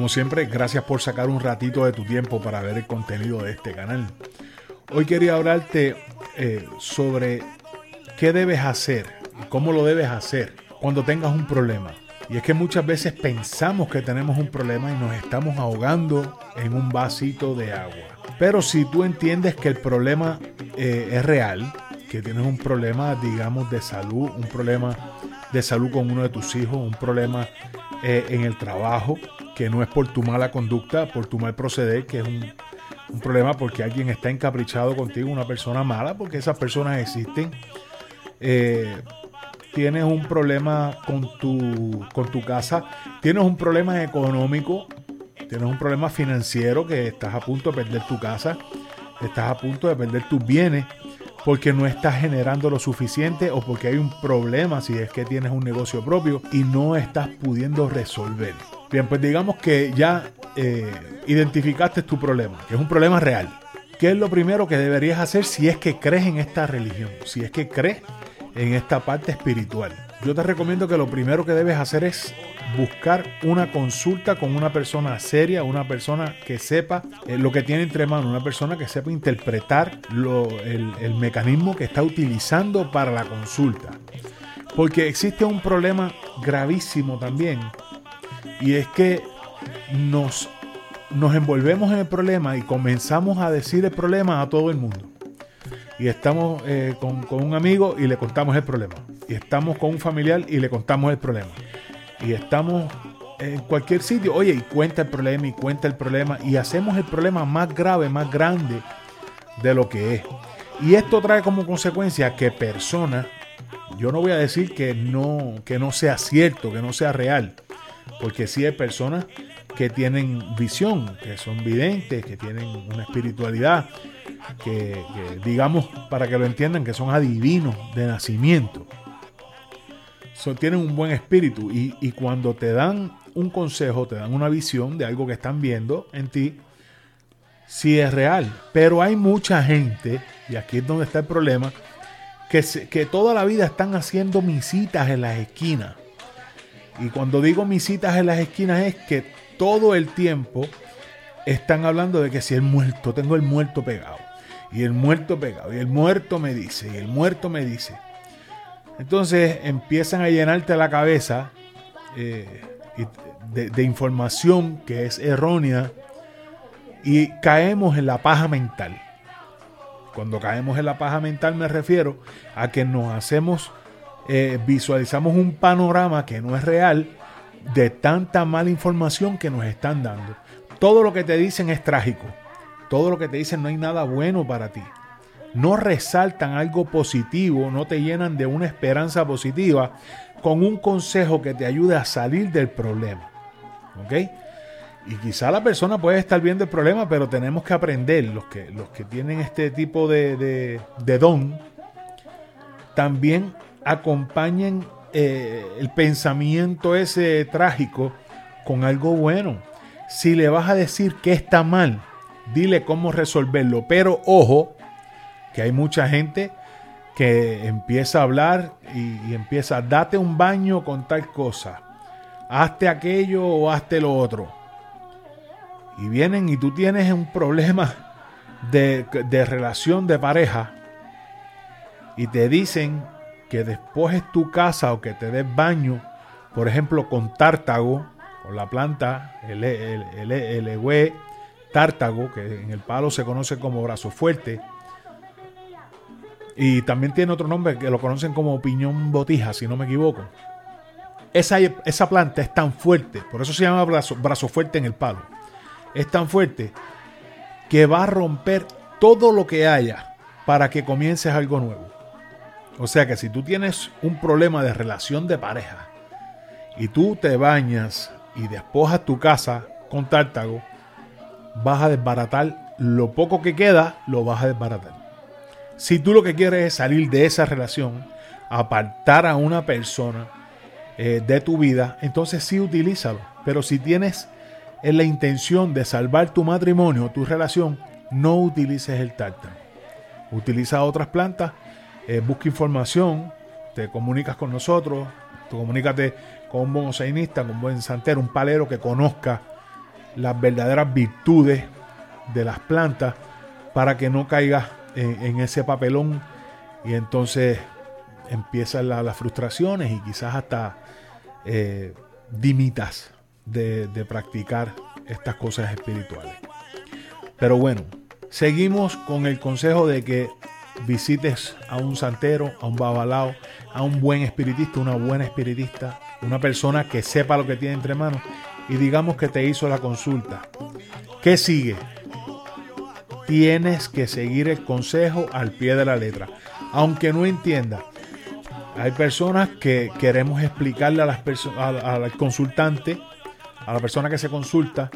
Como siempre, gracias por sacar un ratito de tu tiempo para ver el contenido de este canal. Hoy quería hablarte eh, sobre qué debes hacer y cómo lo debes hacer cuando tengas un problema. Y es que muchas veces pensamos que tenemos un problema y nos estamos ahogando en un vasito de agua. Pero si tú entiendes que el problema eh, es real, que tienes un problema, digamos, de salud, un problema de salud con uno de tus hijos, un problema eh, en el trabajo, que no es por tu mala conducta, por tu mal proceder, que es un, problema porque alguien está encaprichado contigo, una persona mala, porque esas personas existen. Eh, tienes un problema con tu, con tu casa, tienes un problema económico, tienes un problema financiero que estás a punto de perder tu casa, estás a punto de perder tus bienes porque no estás generando lo suficiente o porque hay un problema si es que tienes un negocio propio y no estás pudiendo resolver. Bien, pues digamos que ya eh, identificaste tu problema, que es un problema real. ¿Qué es lo primero que deberías hacer si es que crees en esta religión? Si es que crees en esta parte espiritual. Yo te recomiendo que lo primero que debes hacer es buscar una consulta con una persona seria, una persona que sepa eh, lo que tiene entre manos, una persona que sepa interpretar el, el mecanismo que está utilizando para la consulta. Porque existe un problema gravísimo también y es que nos, nos envolvemos en el problema y comenzamos a decir el problema a todo el mundo. Y estamos eh, con, un amigo y le contamos el problema. Y estamos con un familiar y le contamos el problema. Y estamos en cualquier sitio, oye, y cuenta el problema y cuenta el problema. Y hacemos el problema más grave, más grande de lo que es. Y esto trae como consecuencia que personas, yo no voy a decir que no, que no sea cierto, que no sea real, porque sí hay personas que tienen visión, que son videntes, que tienen una espiritualidad, que, digamos, para que lo entiendan, que son adivinos de nacimiento. tienen un buen espíritu y, y cuando te dan un consejo, te dan una visión de algo que están viendo en ti, sí es real. Pero hay mucha gente, y aquí es donde está el problema, que, que toda la vida están haciendo misitas en las esquinas y cuando digo mis citas en las esquinas es que todo el tiempo están hablando de que si el muerto, tengo el muerto pegado. Y el muerto pegado. Y el muerto me dice. Y el muerto me dice. Entonces empiezan a llenarte la cabeza eh, de, información que es errónea. Y caemos en la paja mental. Cuando caemos en la paja mental me refiero a que nos hacemos eh, visualizamos un panorama que no es real de tanta mala información que nos están dando. Todo lo que te dicen es trágico. Todo lo que te dicen no hay nada bueno para ti. No resaltan algo positivo, no te llenan de una esperanza positiva con un consejo que te ayude a salir del problema. ¿Ok? Y quizá la persona puede estar viendo el problema, pero tenemos que aprender, los que, los que tienen este tipo de, de, de don, también acompañen eh, el pensamiento ese trágico con algo bueno. Si le vas a decir que está mal, dile cómo resolverlo. Pero ojo, que hay mucha gente que empieza a hablar y, empieza, date un baño con tal cosa, hazte aquello o hazte lo otro. Y vienen y tú tienes un problema de, de relación de pareja y te dicen que despojes tu casa o que te des baño, por ejemplo, con tártago, con la planta, el, el, el, tártago, que en el palo se conoce como brazo fuerte, y también tiene otro nombre que lo conocen como piñón botija, si no me equivoco. Esa, esa planta es tan fuerte, por eso se llama brazo, brazo fuerte en el palo. Es tan fuerte que va a romper todo lo que haya para que comiences algo nuevo. O sea que si tú tienes un problema de relación de pareja y tú te bañas y despojas tu casa con tártago, vas a desbaratar lo poco que queda, lo vas a desbaratar. Si tú lo que quieres es salir de esa relación, apartar a una persona eh, de tu vida, entonces sí utilízalo. Pero si tienes en la intención de salvar tu matrimonio, tu relación, no utilices el tártaro. Utiliza otras plantas eh, busca información, te comunicas con nosotros, tú comunícate con un buen oceanista, con un buen santero, un palero que conozca las verdaderas virtudes de las plantas para que no caigas en, ese papelón y entonces empiezan las frustraciones y quizás hasta eh, dimitas de practicar estas cosas espirituales. Pero bueno, seguimos con el consejo de que visites a un santero, a un babalao, a un buen espiritista, una buena espiritista, una persona que sepa lo que tiene entre manos y digamos que te hizo la consulta. ¿Qué sigue? Tienes que seguir el consejo al pie de la letra, aunque no entienda. Hay personas que queremos explicarle a las al consultante, a la persona que se consulta,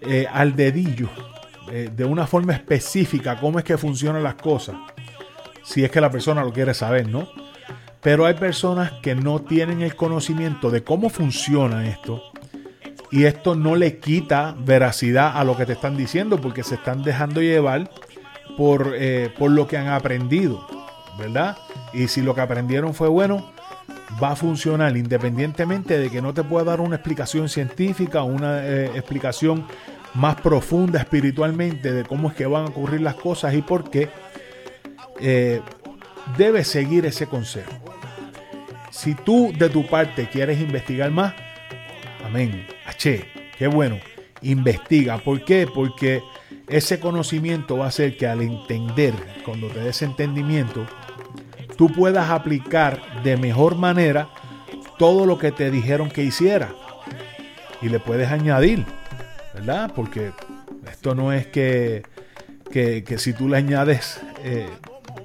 eh, al dedillo, eh, de una forma específica, cómo es que funcionan las cosas. Si es que la persona lo quiere saber, ¿no? Pero hay personas que no tienen el conocimiento de cómo funciona esto y esto no le quita veracidad a lo que te están diciendo porque se están dejando llevar por, eh, por lo que han aprendido, ¿verdad? Y si lo que aprendieron fue bueno, va a funcionar independientemente de que no te pueda dar una explicación científica una eh, explicación más profunda espiritualmente de cómo es que van a ocurrir las cosas y por qué. Eh, debes seguir ese consejo. Si tú de tu parte quieres investigar más, amén, Che, qué bueno. Investiga. ¿Por qué? Porque ese conocimiento va a hacer que al entender, cuando te des entendimiento, tú puedas aplicar de mejor manera todo lo que te dijeron que hiciera. Y le puedes añadir, ¿verdad? Porque esto no es que, que, si tú le añades eh,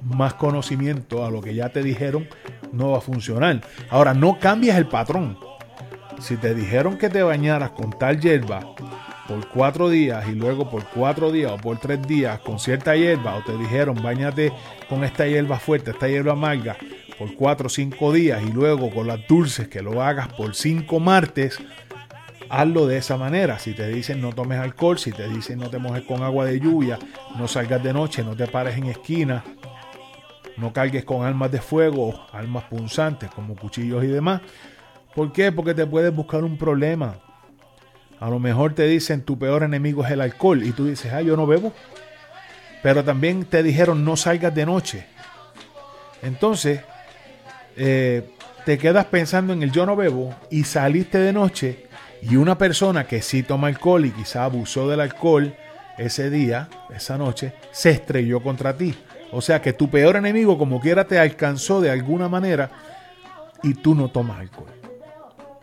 más conocimiento a lo que ya te dijeron, no va a funcionar. Ahora, no cambies el patrón. Si te dijeron que te bañaras con tal hierba por cuatro días y luego por cuatro días o por tres días con cierta hierba o te dijeron bañate con esta hierba fuerte, esta hierba amarga por cuatro o cinco días y luego con las dulces que lo hagas por cinco martes, hazlo de esa manera. Si te dicen no tomes alcohol, si te dicen no te mojes con agua de lluvia, no salgas de noche, no te pares en esquina, no cargues con armas de fuego, armas punzantes como cuchillos y demás, ¿Por qué? Porque te puedes buscar un problema. A lo mejor te dicen tu peor enemigo es el alcohol y tú dices, ah, yo no bebo. Pero también te dijeron no salgas de noche. Entonces, eh, te quedas pensando en el yo no bebo y saliste de noche y una persona que sí toma alcohol y quizá abusó del alcohol ese día, esa noche, se estrelló contra ti. O sea que tu peor enemigo como quiera te alcanzó de alguna manera y tú no tomas alcohol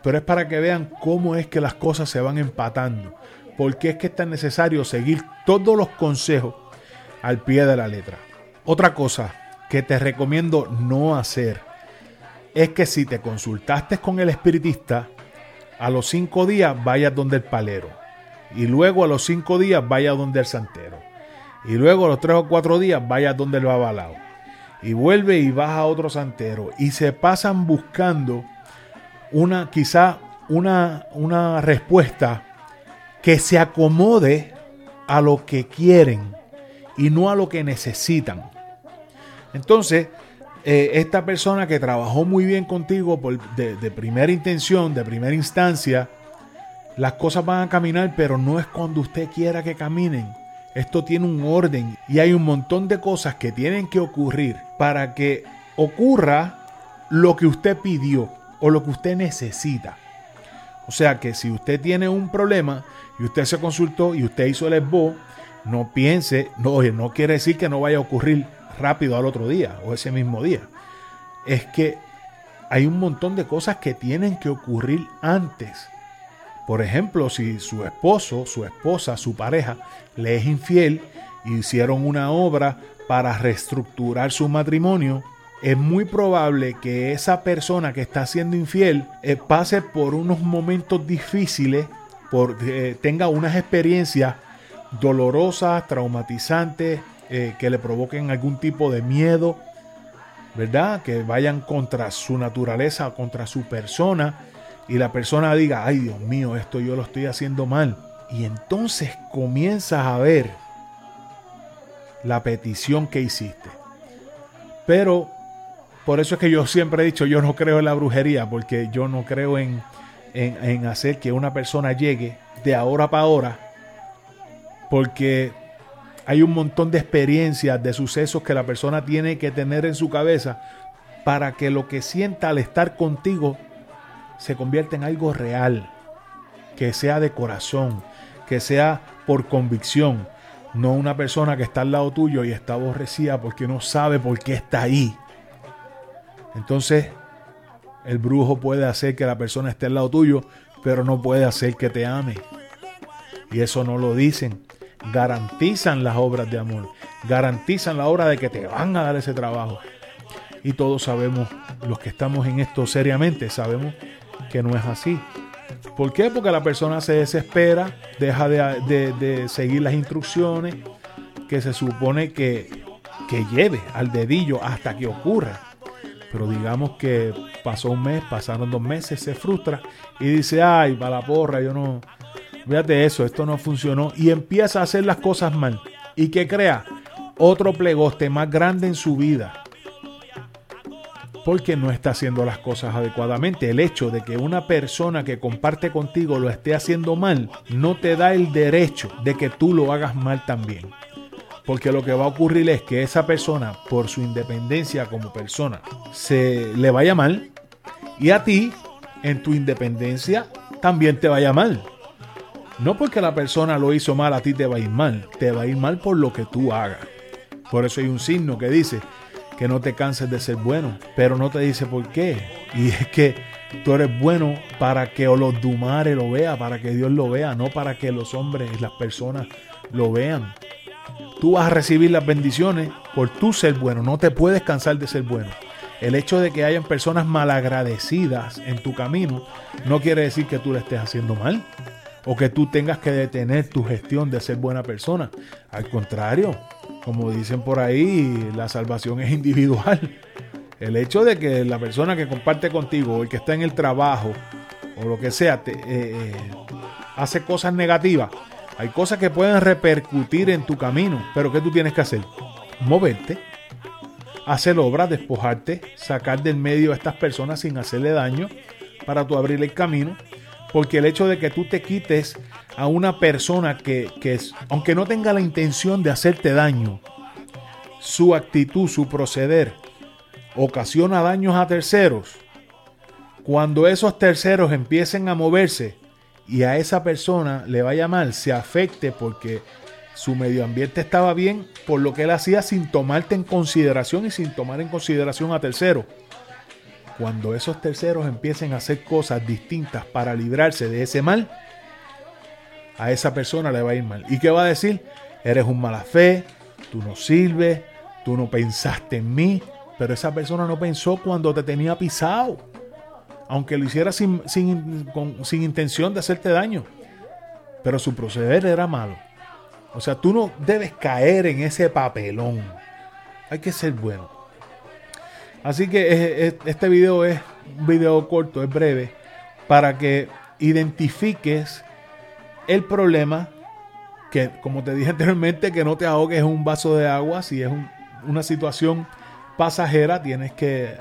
pero es para que vean cómo es que las cosas se van empatando. Porque es que es tan necesario seguir todos los consejos al pie de la letra. Otra cosa que te recomiendo no hacer es que si te consultaste con el espiritista, a los cinco días vayas donde el palero. Y luego a los cinco días vayas donde el santero. Y luego a los tres o cuatro días vayas donde el babalao. Y vuelve y vas a otro santero. Y se pasan buscando una, quizá una, una respuesta que se acomode a lo que quieren y no a lo que necesitan. Entonces, eh, esta persona que trabajó muy bien contigo de, de, primera intención, de primera instancia, las cosas van a caminar, pero no es cuando usted quiera que caminen. Esto tiene un orden y hay un montón de cosas que tienen que ocurrir para que ocurra lo que usted pidió o lo que usted necesita. O sea que si usted tiene un problema y usted se consultó y usted hizo el esbo, no piense, no, no quiere decir que no vaya a ocurrir rápido al otro día o ese mismo día. Es que hay un montón de cosas que tienen que ocurrir antes. Por ejemplo, si su esposo, su esposa, su pareja le es infiel hicieron una obra para reestructurar su matrimonio, es muy probable que esa persona que está siendo infiel eh, pase por unos momentos difíciles, por, eh, tenga unas experiencias dolorosas, traumatizantes, eh, que le provoquen algún tipo de miedo, ¿verdad? Que vayan contra su naturaleza, contra su persona, y la persona diga, ay Dios mío, esto yo lo estoy haciendo mal. Y entonces comienzas a ver la petición que hiciste. Pero por eso es que yo siempre he dicho, yo no creo en la brujería, porque yo no creo en, en, en hacer que una persona llegue de ahora para ahora, porque hay un montón de experiencias, de sucesos que la persona tiene que tener en su cabeza para que lo que sienta al estar contigo se convierta en algo real, que sea de corazón, que sea por convicción, no una persona que está al lado tuyo y está aborrecida porque no sabe por qué está ahí. Entonces, el brujo puede hacer que la persona esté al lado tuyo, pero no puede hacer que te ame. Y eso no lo dicen garantizan las obras de amor, garantizan la obra de que te van a dar ese trabajo. Y todos sabemos, los que estamos en esto seriamente, sabemos que no es así. ¿Por qué? Porque la persona se desespera, deja de, seguir las instrucciones que se supone que, que lleve al dedillo hasta que ocurra. Pero digamos que pasó un mes, pasaron dos meses, se frustra y dice, ay, para la porra, yo no, Fíjate eso, esto no funcionó. Y empieza a hacer las cosas mal. Y que crea otro plegoste más grande en su vida. Porque no está haciendo las cosas adecuadamente. El hecho de que una persona que comparte contigo lo esté haciendo mal no te da el derecho de que tú lo hagas mal también. Porque lo que va a ocurrir es que esa persona, por su independencia como persona, se le vaya mal. Y a ti, en tu independencia, también te vaya mal. No porque la persona lo hizo mal, a ti te va a ir mal. Te va a ir mal por lo que tú hagas. Por eso hay un signo que dice que no te canses de ser bueno, pero no te dice por qué. Y es que tú eres bueno para que los Dumare lo vea, para que Dios lo vea, no para que los hombres las personas lo vean. Tú vas a recibir las bendiciones por tú ser bueno, no te puedes cansar de ser bueno. El hecho de que hayan personas malagradecidas en tu camino no quiere decir que tú le estés haciendo mal o que tú tengas que detener tu gestión de ser buena persona. Al contrario, como dicen por ahí, la salvación es individual. El hecho de que la persona que comparte contigo o el que está en el trabajo o lo que sea te, eh, eh, hace cosas negativas, hay cosas que pueden repercutir en tu camino, pero ¿qué tú tienes que hacer? Moverte, hacer obras, despojarte, sacar del medio a estas personas sin hacerle daño para tú abrir el camino porque el hecho de que tú te quites a una persona que, que aunque no tenga la intención de hacerte daño, su actitud, su proceder, ocasiona daños a terceros, cuando esos terceros empiecen a moverse y a esa persona le vaya mal, se afecte porque su medio ambiente estaba bien por lo que él hacía sin tomarte en consideración y sin tomar en consideración a terceros cuando esos terceros empiecen a hacer cosas distintas para librarse de ese mal, a esa persona le va a ir mal. ¿Y qué va a decir? Eres un mala fe, tú no sirves, tú no pensaste en mí, pero esa persona no pensó cuando te tenía pisado, aunque lo hiciera sin, sin, sin intención de hacerte daño, pero su proceder era malo. O sea, tú no debes caer en ese papelón. Hay que ser bueno. Así que este video es un video corto, es breve, para que identifiques el problema que, como te dije anteriormente, que no te ahogues un vaso de agua. Si es una situación pasajera, tienes que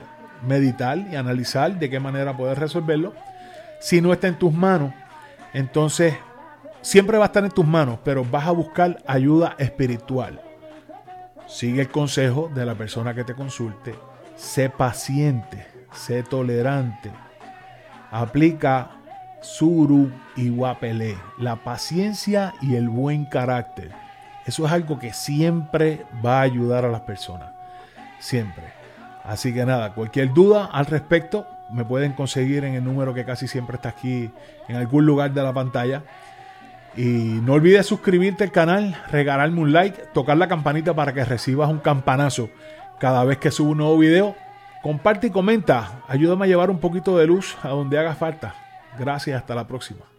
meditar y analizar de qué manera puedes resolverlo. Si no está en tus manos, entonces siempre va a estar en tus manos, pero vas a buscar ayuda espiritual. Sigue el consejo de la persona que te consulte sé paciente, sé tolerante. Aplica Suru y Wapele, la paciencia y el buen carácter. Eso es algo que siempre va a ayudar a las personas. Siempre. Así que nada, cualquier duda al respecto me pueden conseguir en el número que casi siempre está aquí en algún lugar de la pantalla. Y no olvides suscribirte al canal, regalarme un like, tocar la campanita para que recibas un campanazo cada vez que subo un nuevo video. Comparte y comenta. Ayúdame a llevar un poquito de luz a donde haga falta. Gracias, hasta la próxima.